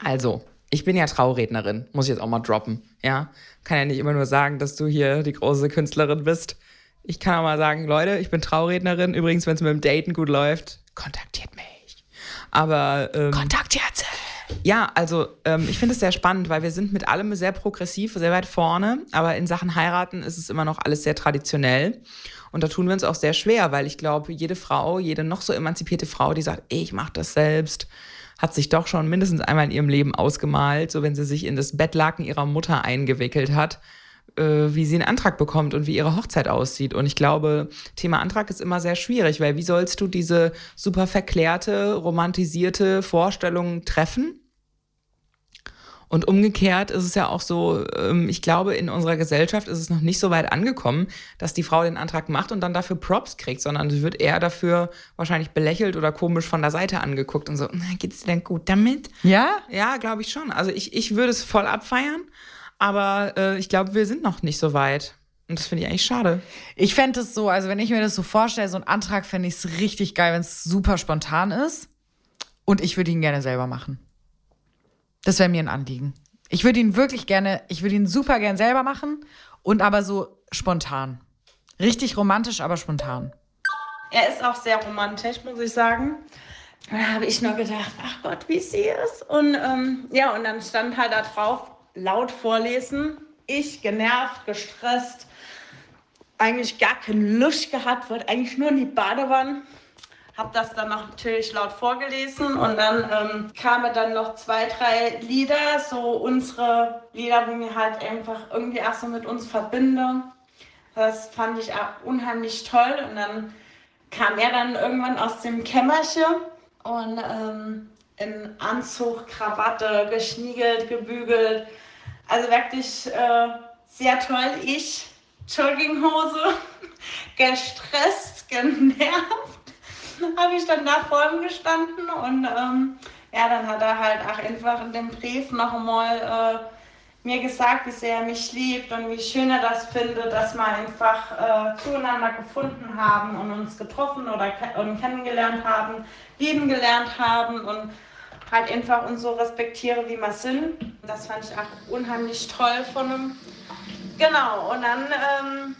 Speaker 3: Also, ich bin ja Traurednerin, muss ich jetzt auch mal droppen. Ja, kann ja nicht immer nur sagen, dass du hier die große Künstlerin bist. Ich kann auch mal sagen, Leute, ich bin Traurednerin. Übrigens, wenn es mit dem Daten gut läuft, kontaktiert mich. Aber ähm,
Speaker 4: Kontakt jetzt.
Speaker 3: Ja, also ähm, ich finde es sehr spannend, weil wir sind mit allem sehr progressiv, sehr weit vorne, aber in Sachen heiraten ist es immer noch alles sehr traditionell. Und da tun wir uns auch sehr schwer, weil ich glaube, jede Frau, jede noch so emanzipierte Frau, die sagt, ich mache das selbst, hat sich doch schon mindestens einmal in ihrem Leben ausgemalt, so wenn sie sich in das Bettlaken ihrer Mutter eingewickelt hat, äh, wie sie einen Antrag bekommt und wie ihre Hochzeit aussieht. Und ich glaube, Thema Antrag ist immer sehr schwierig, weil wie sollst du diese super verklärte, romantisierte Vorstellung treffen? Und umgekehrt ist es ja auch so, ähm, ich glaube, in unserer Gesellschaft ist es noch nicht so weit angekommen, dass die Frau den Antrag macht und dann dafür Props kriegt, sondern sie wird eher dafür wahrscheinlich belächelt oder komisch von der Seite angeguckt und so, "Na, geht's dir denn gut damit?
Speaker 4: Ja?
Speaker 3: Ja, glaube ich schon. Also ich, ich würde es voll abfeiern, aber äh, ich glaube, wir sind noch nicht so weit. Und das finde ich eigentlich schade.
Speaker 4: Ich fände es so, also wenn ich mir das so vorstelle, so ein Antrag fände ich es richtig geil, wenn es super spontan ist. Und ich würde ihn gerne selber machen. Das wäre mir ein Anliegen. Ich würde ihn wirklich gerne, ich würde ihn super gern selber machen und aber so spontan. Richtig romantisch, aber spontan.
Speaker 5: Er ist auch sehr romantisch, muss ich sagen. Da habe ich nur gedacht, ach Gott, wie sie ist. Und ähm, ja, und dann stand halt da drauf, laut vorlesen. Ich genervt, gestresst, eigentlich gar keine Lust gehabt, wollte eigentlich nur in die Badewanne. Habe das dann noch natürlich laut vorgelesen und dann ähm, kamen dann noch zwei, drei Lieder, so unsere Lieder, die wir halt einfach irgendwie auch so mit uns verbinden. Das fand ich auch unheimlich toll und dann kam er dann irgendwann aus dem Kämmerchen und ähm, in Anzug, Krawatte, geschniegelt, gebügelt. Also wirklich äh, sehr toll. Ich, Jogginghose, [laughs] gestresst, genervt, [laughs] habe ich dann da vor ihm gestanden und ähm, ja, dann hat er halt auch einfach in dem Brief noch einmal äh, mir gesagt, wie sehr er mich liebt und wie schön er das findet, dass wir einfach äh, zueinander gefunden haben und uns getroffen oder ke und kennengelernt haben, lieben gelernt haben und halt einfach uns so respektiere, wie wir sind. Das fand ich auch unheimlich toll von ihm. Genau, und dann ähm,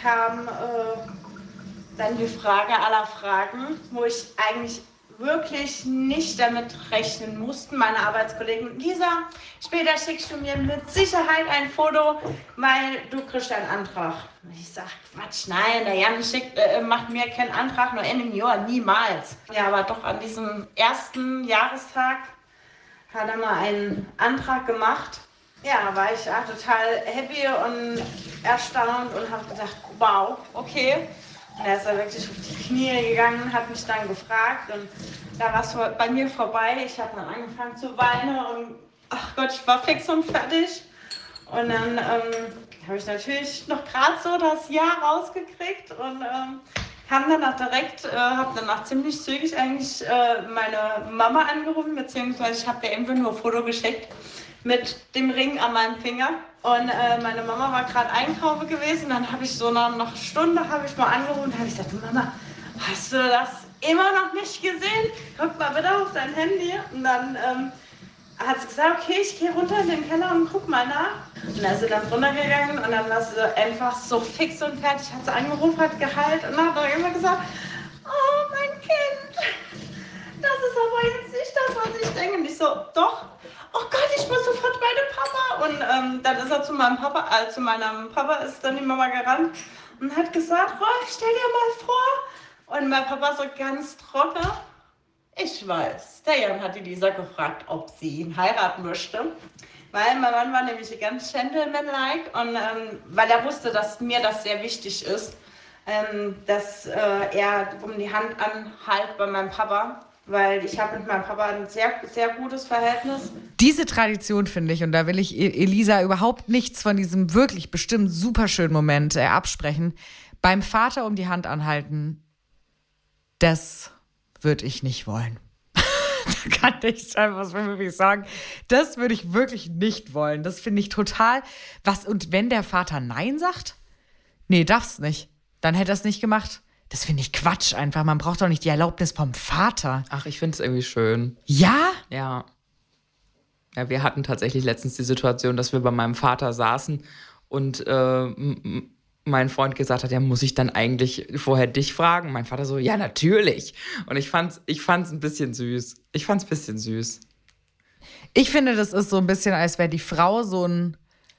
Speaker 5: kam äh, dann die Frage aller Fragen, wo ich eigentlich wirklich nicht damit rechnen mussten, meine Arbeitskollegen. Lisa, später schickst du mir mit Sicherheit ein Foto, weil du kriegst einen Antrag. Und ich sag, Quatsch, nein, der Jan schickt, äh, macht mir keinen Antrag, nur einem Jahr, niemals. Ja, aber doch an diesem ersten Jahrestag hat er mal einen Antrag gemacht. Ja, war ich auch total happy und erstaunt und habe gedacht, wow, okay. Und er ist da wirklich auf die Knie gegangen, hat mich dann gefragt und da war es bei mir vorbei. Ich habe dann angefangen zu weinen und ach Gott, ich war fix und fertig. Und dann ähm, habe ich natürlich noch gerade so das Jahr rausgekriegt und ähm, kam dann auch direkt, äh, habe dann auch ziemlich zügig eigentlich äh, meine Mama angerufen, beziehungsweise ich habe der eben nur ein Foto geschickt mit dem Ring an meinem Finger. Und äh, meine Mama war gerade einkaufen gewesen. Dann habe ich so nach einer Stunde habe ich mal angerufen und habe gesagt, Mama, hast du das immer noch nicht gesehen? Guck mal bitte auf dein Handy. Und dann ähm, hat sie gesagt, okay, ich gehe runter in den Keller und guck mal nach. Und dann ist sie dann runtergegangen und dann war sie einfach so fix und fertig, hat sie angerufen, hat geheilt und hat er immer gesagt, oh mein Kind, das ist aber jetzt nicht das, was ich denke. Und ich so, doch, oh Gott, ich muss sofort bei dem Papa. Und ähm, dann ist er zu meinem Papa, äh, zu meinem Papa ist dann die Mama gerannt und hat gesagt, Rolf, stell dir mal vor. Und mein Papa so ganz trocken, ich weiß. Der Jan hat die Lisa gefragt, ob sie ihn heiraten möchte. Weil mein Mann war nämlich ganz gentleman-like und ähm, weil er wusste, dass mir das sehr wichtig ist, ähm, dass äh, er um die Hand anhalt bei meinem Papa weil ich habe mit meinem Papa ein sehr, sehr gutes Verhältnis.
Speaker 4: Diese Tradition finde ich, und da will ich e- Elisa überhaupt nichts von diesem wirklich bestimmt super schönen Moment äh, absprechen, beim Vater um die Hand anhalten, das würde ich nicht wollen. [laughs] da kann ich einfach wirklich sagen, das würde ich wirklich nicht wollen. Das finde ich total. Was, und wenn der Vater Nein sagt? Nee, darf's nicht. Dann hätte er es nicht gemacht. Das finde ich Quatsch einfach. Man braucht doch nicht die Erlaubnis vom Vater.
Speaker 3: Ach, ich finde es irgendwie schön.
Speaker 4: Ja?
Speaker 3: Ja. Ja, wir hatten tatsächlich letztens die Situation, dass wir bei meinem Vater saßen und äh, mein Freund gesagt hat, ja, muss ich dann eigentlich vorher dich fragen? Mein Vater so, ja, natürlich. Und ich fand's, ich fand's ein bisschen süß. Ich fand's ein bisschen süß.
Speaker 4: Ich finde, das ist so ein bisschen, als wäre die Frau so ein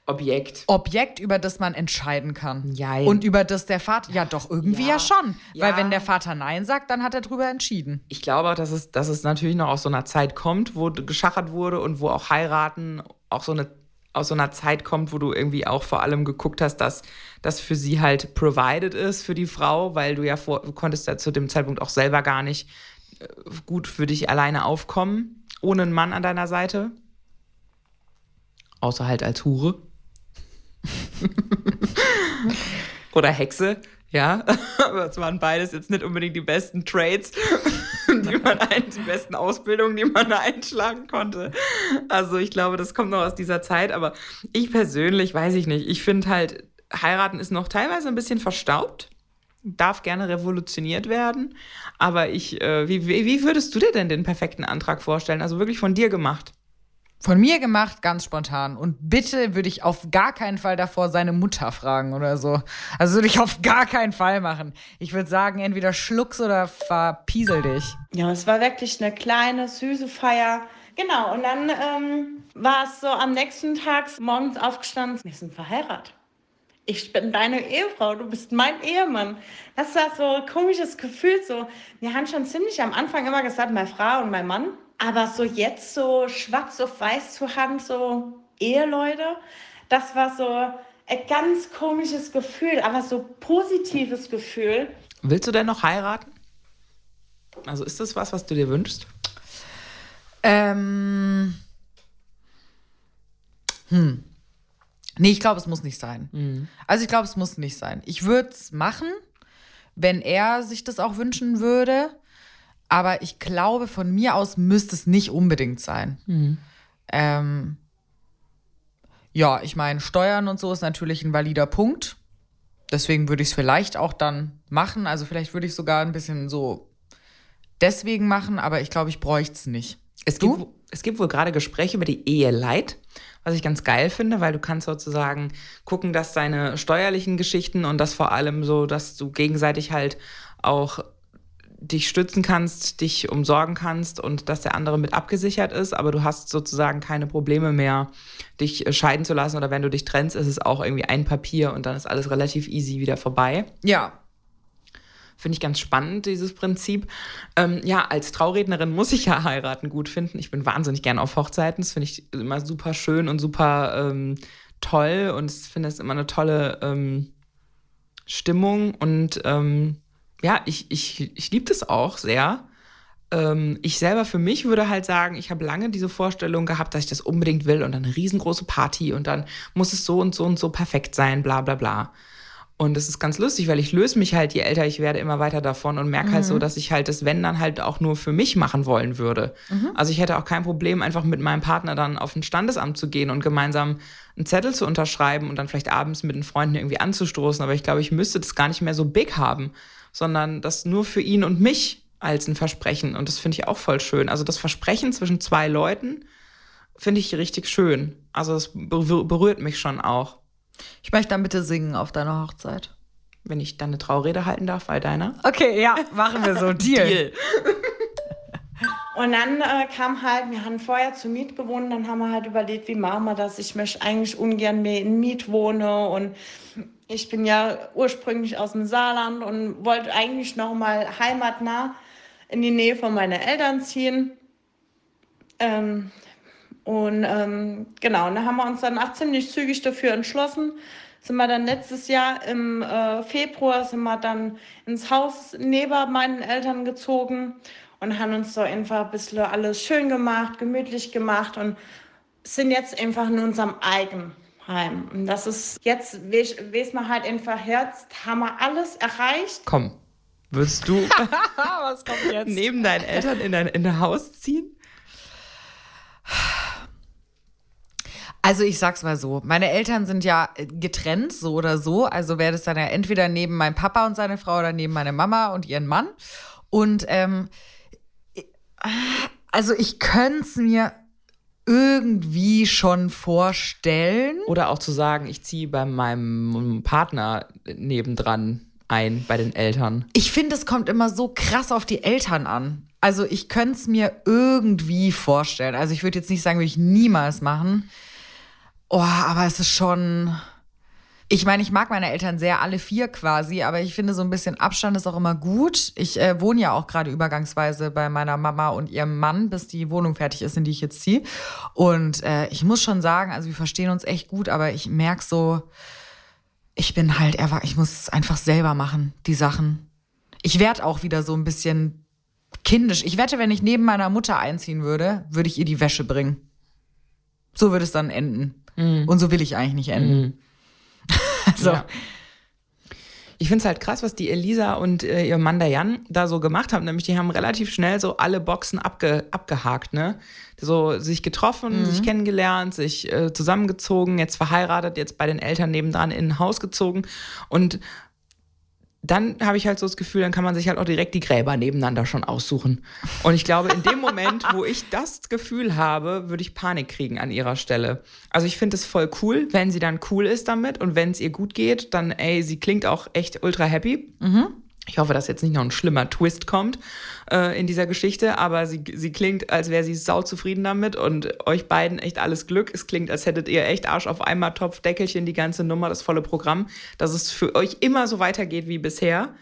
Speaker 3: Objekt.
Speaker 4: Objekt, über das man entscheiden kann.
Speaker 3: Jein.
Speaker 4: Und über das der Vater, ja doch, irgendwie ja,
Speaker 3: Ja.
Speaker 4: schon. Weil
Speaker 3: Ja.
Speaker 4: wenn der Vater Nein sagt, dann hat er drüber entschieden.
Speaker 3: Ich glaube, dass es, dass es natürlich noch aus so einer Zeit kommt, wo geschachert wurde und wo auch heiraten auch so eine aus so einer Zeit kommt, wo du irgendwie auch vor allem geguckt hast, dass das für sie halt provided ist für die Frau, weil du ja vor, du konntest ja zu dem Zeitpunkt auch selber gar nicht äh, gut für dich alleine aufkommen, ohne einen Mann an deiner Seite. Außer halt als Hure. [laughs] Oder Hexe, ja. [laughs] Aber es waren beides jetzt nicht unbedingt die besten Trades, [laughs] die man ein, die besten Ausbildungen, die man da einschlagen konnte. Also ich glaube, das kommt noch aus dieser Zeit. Aber ich persönlich weiß ich nicht. Ich finde halt, heiraten ist noch teilweise ein bisschen verstaubt. Darf gerne revolutioniert werden. Aber ich, äh, wie, wie wie würdest du dir denn den perfekten Antrag vorstellen? Also wirklich von dir gemacht.
Speaker 4: Von mir gemacht, ganz spontan. Und bitte würde ich auf gar keinen Fall davor seine Mutter fragen oder so. Also würde ich auf gar keinen Fall machen. Ich würde sagen, entweder schluck's oder verpiesel dich.
Speaker 5: Ja, es war wirklich eine kleine, süße Feier. Genau, und dann ähm, war es so am nächsten Tag morgens aufgestanden, wir sind verheiratet. ich bin deine Ehefrau, du bist mein Ehemann. Das war so ein komisches Gefühl. So, wir haben schon ziemlich am Anfang immer gesagt, meine Frau und mein Mann. Aber so jetzt so schwarz auf weiß zu haben, so Eheleute, das war so ein ganz komisches Gefühl, aber so positives Gefühl.
Speaker 3: Willst du denn noch heiraten? Also ist das was, was du dir wünschst?
Speaker 4: Ähm. Hm. Nee, ich glaube, es muss nicht sein.
Speaker 3: Mhm.
Speaker 4: Also ich glaube, es muss nicht sein. Ich würde es machen, wenn er sich das auch wünschen würde. Aber ich glaube, von mir aus müsste es nicht unbedingt sein.
Speaker 3: Mhm.
Speaker 4: Ähm, ja, ich meine, Steuern und so ist natürlich ein valider Punkt. Deswegen würde ich es vielleicht auch dann machen. Also vielleicht würde ich sogar ein bisschen so deswegen machen, aber ich glaube, ich bräuchte es nicht.
Speaker 3: Es
Speaker 4: Du?
Speaker 3: gibt, es gibt wohl gerade Gespräche über die Eheleid, was ich ganz geil finde, weil du kannst sozusagen gucken, dass deine steuerlichen Geschichten und das vor allem so, dass du gegenseitig halt auch dich stützen kannst, dich umsorgen kannst und dass der andere mit abgesichert ist, aber du hast sozusagen keine Probleme mehr, dich äh, scheiden zu lassen oder wenn du dich trennst, ist es auch irgendwie ein Papier und dann ist alles relativ easy wieder vorbei.
Speaker 4: Ja,
Speaker 3: Finde ich ganz spannend, dieses Prinzip. Ähm, ja, als Traurednerin muss ich ja heiraten gut finden. Ich bin wahnsinnig gern auf Hochzeiten. Das finde ich immer super schön und super ähm, toll. Und ich finde es immer eine tolle ähm, Stimmung. Und ähm, ja, ich, ich, ich liebe das auch sehr. Ähm, ich selber für mich würde halt sagen, ich habe lange diese Vorstellung gehabt, dass ich das unbedingt will und dann eine riesengroße Party und dann muss es so und so und so perfekt sein, bla bla bla. Und es ist ganz lustig, weil ich löse mich halt, je älter ich werde, immer weiter davon und merke halt so, dass ich halt das Wenn dann halt auch nur für mich machen wollen würde. Also ich hätte auch kein Problem, einfach mit meinem Partner dann auf ein Standesamt zu gehen und gemeinsam einen Zettel zu unterschreiben und dann vielleicht abends mit den Freunden irgendwie anzustoßen. Aber ich glaube, ich müsste das gar nicht mehr so big haben, sondern das nur für ihn und mich als ein Versprechen. Und das finde ich auch voll schön. Also das Versprechen zwischen zwei Leuten finde ich richtig schön. Also es berühr- berührt mich schon auch.
Speaker 4: ich möchte dann bitte singen auf deiner Hochzeit.
Speaker 3: Wenn ich dann eine Traurede halten darf bei deiner.
Speaker 4: Okay, ja, machen wir so. [laughs] Deal.
Speaker 5: Und dann äh, kam halt, wir haben vorher zu Miet gewohnt, dann haben wir halt überlegt, wie machen wir das? Ich möchte eigentlich ungern mehr in Miet wohnen und ich bin ja ursprünglich aus dem Saarland und wollte eigentlich noch mal heimatnah in die Nähe von meinen Eltern ziehen. Ähm, und ähm, genau, da haben wir uns dann auch ziemlich zügig dafür entschlossen. Sind wir dann letztes Jahr im äh, Februar sind wir dann ins Haus neben meinen Eltern gezogen und haben uns so einfach ein bisschen alles schön gemacht, gemütlich gemacht und sind jetzt einfach in unserem eigenen Heim. Und das ist jetzt, wie es man halt einfach Herz, haben wir alles erreicht.
Speaker 3: Komm, würdest du [laughs]
Speaker 4: Was kommt jetzt?
Speaker 3: neben deinen Eltern in dein, in dein Haus ziehen?
Speaker 4: Also ich sag's mal so, meine Eltern sind ja äh, getrennt, so oder so. Also wäre das dann ja entweder neben meinem Papa und seine Frau oder neben meine Mama und ihren Mann. Und ähm, also ich könnte es mir irgendwie schon vorstellen.
Speaker 3: Oder auch zu sagen, ich ziehe bei meinem Partner nebendran ein, bei den Eltern.
Speaker 4: Ich finde, es kommt immer so krass auf die Eltern an. Also ich könnte es mir irgendwie vorstellen. Also ich würde jetzt nicht sagen, würde ich niemals machen. Oh, aber es ist schon. Ich meine, ich mag meine Eltern sehr, alle vier quasi, aber ich finde, so ein bisschen Abstand ist auch immer gut. Ich äh, wohne ja auch gerade übergangsweise bei meiner Mama und ihrem Mann, bis die Wohnung fertig ist, in die ich jetzt ziehe. Und äh, ich muss schon sagen, also wir verstehen uns echt gut, aber ich merke so, ich bin halt, ich muss es einfach selber machen, die Sachen. Ich werde auch wieder so ein bisschen kindisch. Ich wette, wenn ich neben meiner Mutter einziehen würde, würde ich ihr die Wäsche bringen. So würde es dann enden. Und so will ich eigentlich nicht enden. Also,
Speaker 3: Ja. Ich finde es halt krass, was die Elisa und äh, ihr Mann der Jan da so gemacht haben. Nämlich, die haben relativ schnell so alle Boxen abge abgehakt, ne? So sich getroffen, sich kennengelernt, sich äh, zusammengezogen, jetzt verheiratet, jetzt bei den Eltern nebendran in ein Haus gezogen. Und dann habe ich halt so das Gefühl, dann kann man sich halt auch direkt die Gräber nebeneinander schon aussuchen. Und ich glaube, in dem Moment, wo ich das Gefühl habe, würde ich Panik kriegen an ihrer Stelle. Also ich finde es voll cool, wenn sie dann cool ist damit und wenn es ihr gut geht, dann, ey, sie klingt auch echt ultra happy. Ich hoffe, dass jetzt nicht noch ein schlimmer Twist kommt äh, in dieser Geschichte, aber sie, sie klingt, als wäre sie sauzufrieden damit und euch beiden echt alles Glück. Es klingt, als hättet ihr echt Arsch auf einmal Topf, Deckelchen, die ganze Nummer, das volle Programm, dass es für euch immer so weitergeht wie bisher.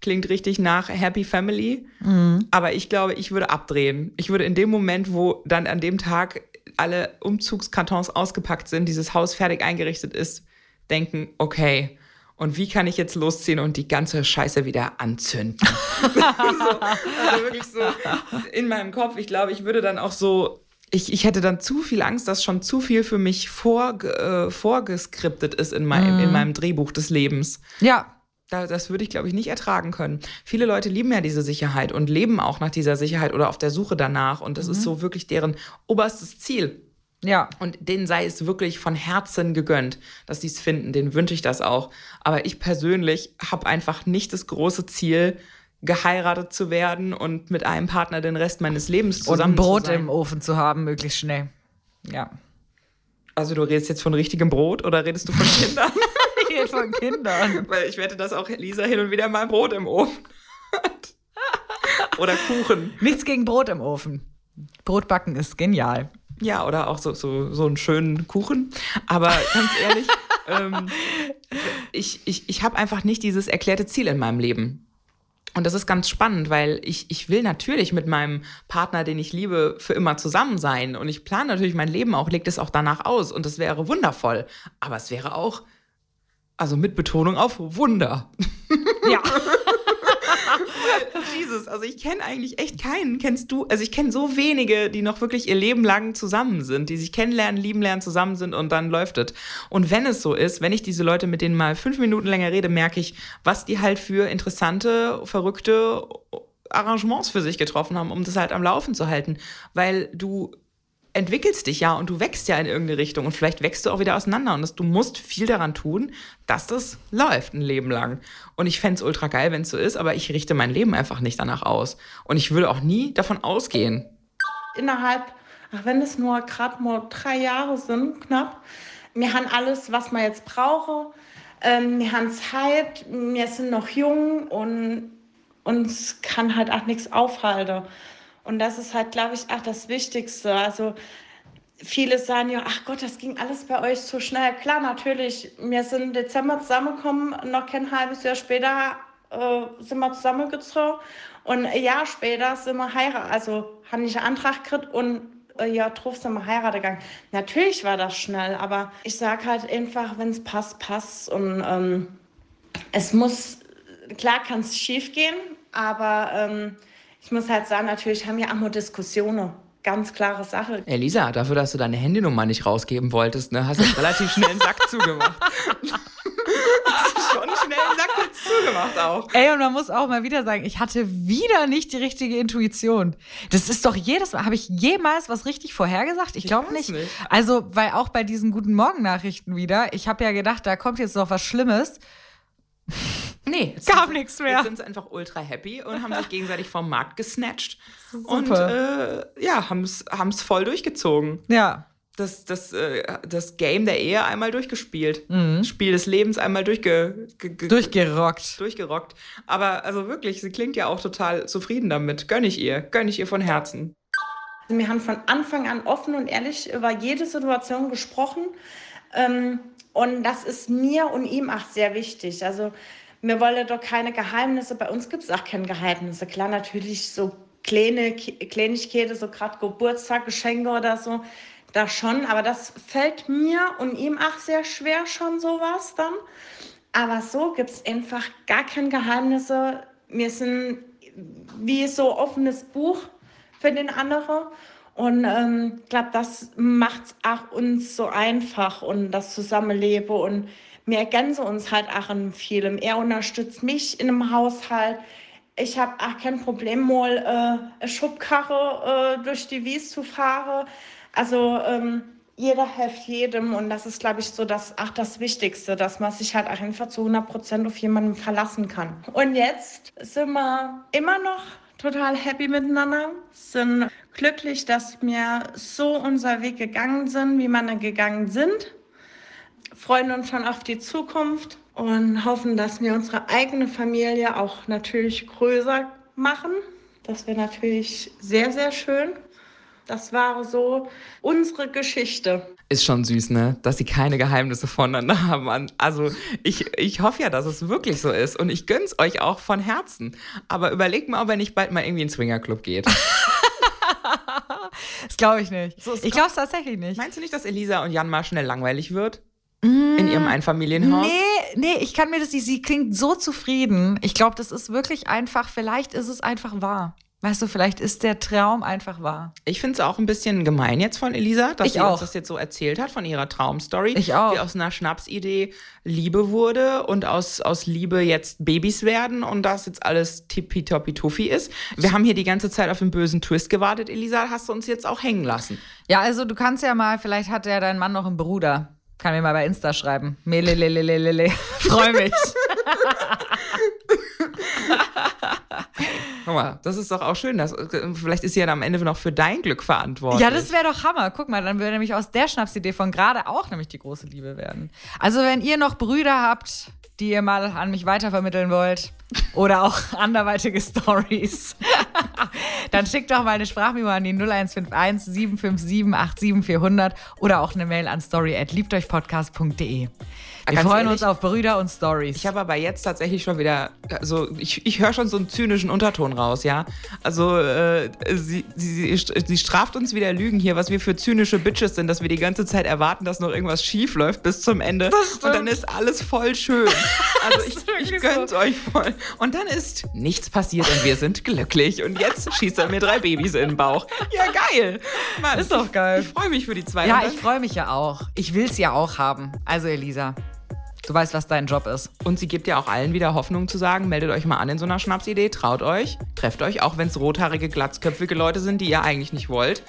Speaker 3: Klingt richtig nach Happy Family, mhm. aber ich glaube, ich würde abdrehen. Ich würde in dem Moment, wo dann an dem Tag alle Umzugskartons ausgepackt sind, dieses Haus fertig eingerichtet ist, denken, okay, und wie kann ich jetzt losziehen und die ganze Scheiße wieder anzünden? [laughs] so, also wirklich so in meinem Kopf. Ich glaube, ich würde dann auch so, ich, ich hätte dann zu viel Angst, dass schon zu viel für mich vor, äh, vorgeskriptet ist in, mein, mm. in mhm. meinem Drehbuch des Lebens.
Speaker 4: Ja.
Speaker 3: Da, das würde ich, glaube ich, nicht ertragen können. Viele Leute lieben ja diese Sicherheit und leben auch nach dieser Sicherheit oder auf der Suche danach. Und das mhm. ist so wirklich deren oberstes Ziel.
Speaker 4: Ja.
Speaker 3: Und denen sei es wirklich von Herzen gegönnt, dass sie es finden. Den wünsche ich das auch. Aber ich persönlich habe einfach nicht das große Ziel, geheiratet zu werden und mit einem Partner den Rest meines Lebens zusammen
Speaker 4: und ein Brot im Ofen zu haben, möglichst schnell. Ja.
Speaker 3: Also du redest jetzt von richtigem Brot oder redest du von [laughs] Kindern?
Speaker 4: ich rede von Kindern. [laughs]
Speaker 3: Weil ich wette, dass auch Lisa hin und wieder mal Brot im Ofen hat. oder Kuchen.
Speaker 4: Nichts gegen Brot im Ofen. Brotbacken ist genial.
Speaker 3: Ja, oder auch so, so, so einen schönen Kuchen. Aber ganz ehrlich, [laughs] ähm, ich, ich, ich habe einfach nicht dieses erklärte Ziel in meinem Leben. Und das ist ganz spannend, weil ich, ich will natürlich mit meinem Partner, den ich liebe, für immer zusammen sein. Und ich plane natürlich mein Leben auch, lege das auch danach aus. Und das wäre wundervoll. Aber es wäre auch, also mit Betonung auf Wunder.
Speaker 4: Ja. [laughs]
Speaker 3: Jesus, also ich kenne eigentlich echt keinen. Kennst du? Also ich kenne so wenige, die noch wirklich ihr Leben lang zusammen sind, die sich kennenlernen, lieben lernen, zusammen sind und dann läuft es. Und wenn es so ist, wenn ich diese Leute mit denen mal fünf Minuten länger rede, merke ich, was die halt für interessante, verrückte Arrangements für sich getroffen haben, um das halt am Laufen zu halten. Weil du entwickelst dich ja und du wächst ja in irgendeine Richtung und vielleicht wächst du auch wieder auseinander und das, du musst viel daran tun, dass das läuft ein Leben lang. Und ich fände es ultra geil, wenn es so ist, aber ich richte mein Leben einfach nicht danach aus. Und ich würde auch nie davon ausgehen.
Speaker 5: Innerhalb, ach, wenn es nur gerade mal drei Jahre sind, knapp, wir haben alles, was man jetzt brauche. Ähm, wir haben Zeit, wir sind noch jung und uns kann halt auch nichts aufhalten. Und das ist halt, glaube ich, auch das Wichtigste. Also viele sagen ja, ach Gott, das ging alles bei euch so schnell. Klar, natürlich, wir sind im Dezember zusammengekommen, noch kein halbes Jahr später äh, sind wir zusammengezogen. Und ein Jahr später sind wir heiratet, also haben ich einen Antrag gekriegt und äh, ja, drauf sind wir heiratet gegangen. Natürlich war das schnell, aber ich sage halt einfach, wenn es passt, passt. Und ähm, es muss, klar kann es schief gehen, aber ähm, ich muss halt sagen, natürlich haben wir auch mal Diskussionen. Ganz klare Sache.
Speaker 3: Elisa, dafür, dass du deine Handynummer nicht rausgeben wolltest, ne, hast du relativ schnell einen Sack zugemacht. hast du schon schnell einen Sack zugemacht auch.
Speaker 4: Ey, und man muss auch mal wieder sagen, ich hatte wieder nicht die richtige Intuition. Das ist doch jedes Mal, habe ich jemals was richtig vorhergesagt? Ich glaube nicht. nicht. Also, weil auch bei diesen guten Morgen-Nachrichten wieder, ich habe ja gedacht, da kommt jetzt noch was Schlimmes.
Speaker 3: Nee,
Speaker 4: gab nichts mehr.
Speaker 3: Jetzt sind sie einfach ultra happy und haben sich gegenseitig vom Markt gesnatcht. Und äh, ja, haben es voll durchgezogen.
Speaker 4: Ja.
Speaker 3: Das, das, äh, das Game der Ehe einmal durchgespielt. Mhm. Spiel des Lebens einmal durchge
Speaker 4: durchgerockt.
Speaker 3: Durchgerockt. Aber also wirklich, sie klingt ja auch total zufrieden damit. Gönn ich ihr. Gönn ich ihr von Herzen.
Speaker 5: Wir haben von Anfang an offen und ehrlich über jede Situation gesprochen. Ähm, und das ist mir und ihm auch sehr wichtig. Also wir wollen doch keine Geheimnisse. Bei uns gibt es auch keine Geheimnisse. Klar, natürlich so kleine Kleinigkeiten, so gerade Geburtstaggeschenke oder so, da schon. Aber das fällt mir und ihm auch sehr schwer schon sowas dann. Aber so gibt es einfach gar keine Geheimnisse. Wir sind wie so offenes Buch für den anderen. Und ähm, ich glaube, das macht es auch uns so einfach und das Zusammenleben. Und wir ergänzen uns halt auch in vielem. Er unterstützt mich in einem Haushalt. Ich habe auch kein Problem, mal äh, eine Schubkarre äh, durch die Wies zu fahren. Also ähm, jeder hilft jedem und das ist, glaube ich, so das, auch das Wichtigste, dass man sich halt einfach zu 100 Prozent auf jemanden verlassen kann. Und jetzt sind wir immer noch total happy miteinander, sind glücklich, dass wir so unser Weg gegangen sind, wie wir gegangen sind. Freuen uns schon auf die Zukunft und hoffen, dass wir unsere eigene Familie auch natürlich größer machen. Das wäre natürlich sehr, sehr schön. Das war so unsere Geschichte.
Speaker 3: Ist schon süß, ne? Dass sie keine Geheimnisse voneinander [laughs] haben. Also ich, ich hoffe ja, dass es wirklich so ist. Und ich gönn's euch auch von Herzen. Aber überlegt mal, ob er nicht bald mal irgendwie in den Swingerclub geht. [laughs] [laughs]
Speaker 4: das glaube ich nicht. So, ich glaube es tatsächlich nicht.
Speaker 3: Meinst du nicht, dass Elisa und Jan mal schnell langweilig wird? In ihrem Einfamilienhaus?
Speaker 4: Nee, nee, ich kann mir das nicht. Sie klingt so zufrieden. Ich glaube, das ist wirklich einfach, vielleicht ist es einfach wahr. Weißt du, vielleicht ist der Traum einfach wahr.
Speaker 3: Ich finde es auch ein bisschen gemein jetzt von Elisa, dass
Speaker 4: ich
Speaker 3: sie
Speaker 4: auch.
Speaker 3: uns das jetzt so erzählt hat von ihrer Traumstory.
Speaker 4: Ich auch.
Speaker 3: Wie aus einer Schnapsidee Liebe wurde und aus, aus Liebe jetzt Babys werden und das jetzt alles tippitoppi-tuffi ist. Wir haben hier die ganze Zeit auf den bösen Twist gewartet, Elisa. Hast du uns jetzt auch hängen lassen?
Speaker 4: Ja, also du kannst ja mal, vielleicht hat ja dein Mann noch einen Bruder. Kann mir mal bei Insta schreiben. Melelelelelele. [laughs] Freu mich. [laughs]
Speaker 3: Guck mal, das ist doch auch schön. Dass, vielleicht ist sie ja am Ende noch für dein Glück verantwortlich.
Speaker 4: Ja, das wäre doch Hammer. Guck mal, dann würde nämlich aus der Schnapsidee von gerade auch nämlich die große Liebe werden. Also, wenn ihr noch Brüder habt, die ihr mal an mich weitervermitteln wollt oder auch [laughs] anderweitige Stories, [laughs] dann schickt doch mal eine Sprachmemo an die 0151 757 87400 oder auch eine Mail an story@liebteuchpodcast.de. Wir
Speaker 3: Ganz
Speaker 4: freuen
Speaker 3: ehrlich,
Speaker 4: uns auf Brüder und Stories.
Speaker 3: Ich habe aber jetzt tatsächlich schon wieder, also ich, ich höre schon so einen zynischen Unterton raus, ja. Also äh, sie, sie, sie straft uns wieder Lügen hier, was wir für zynische Bitches sind, dass wir die ganze Zeit erwarten, dass noch irgendwas schief läuft bis zum Ende. Und dann ist alles voll schön. Also ich, ich gönn's euch voll. Und dann ist nichts passiert und wir sind glücklich. Und jetzt schießt er mir drei Babys in den Bauch. Ja, geil. Mann,
Speaker 4: Ist doch geil.
Speaker 3: Ich, ich freue mich für die zwei.
Speaker 4: ja, ich freue mich ja auch. Ich will es ja auch haben. Also, Elisa, du weißt, was dein Job ist.
Speaker 3: Und sie gibt ja auch allen wieder Hoffnung zu sagen, meldet euch mal an in so einer Schnapsidee, traut euch, trefft euch, auch wenn es rothaarige, glatzköpfige Leute sind, die ihr eigentlich nicht wollt.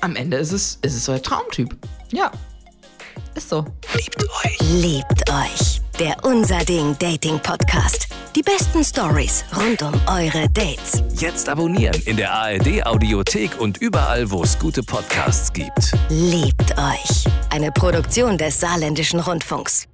Speaker 3: Am Ende ist es, ist es euer Traumtyp.
Speaker 4: Ja, ist so.
Speaker 1: Liebt euch. Der Unser Ding Dating Podcast. Die besten Stories rund um eure Dates.
Speaker 2: Jetzt abonnieren in der ARD Audiothek und überall, wo es gute Podcasts gibt.
Speaker 1: Liebt euch. Eine Produktion des Saarländischen Rundfunks.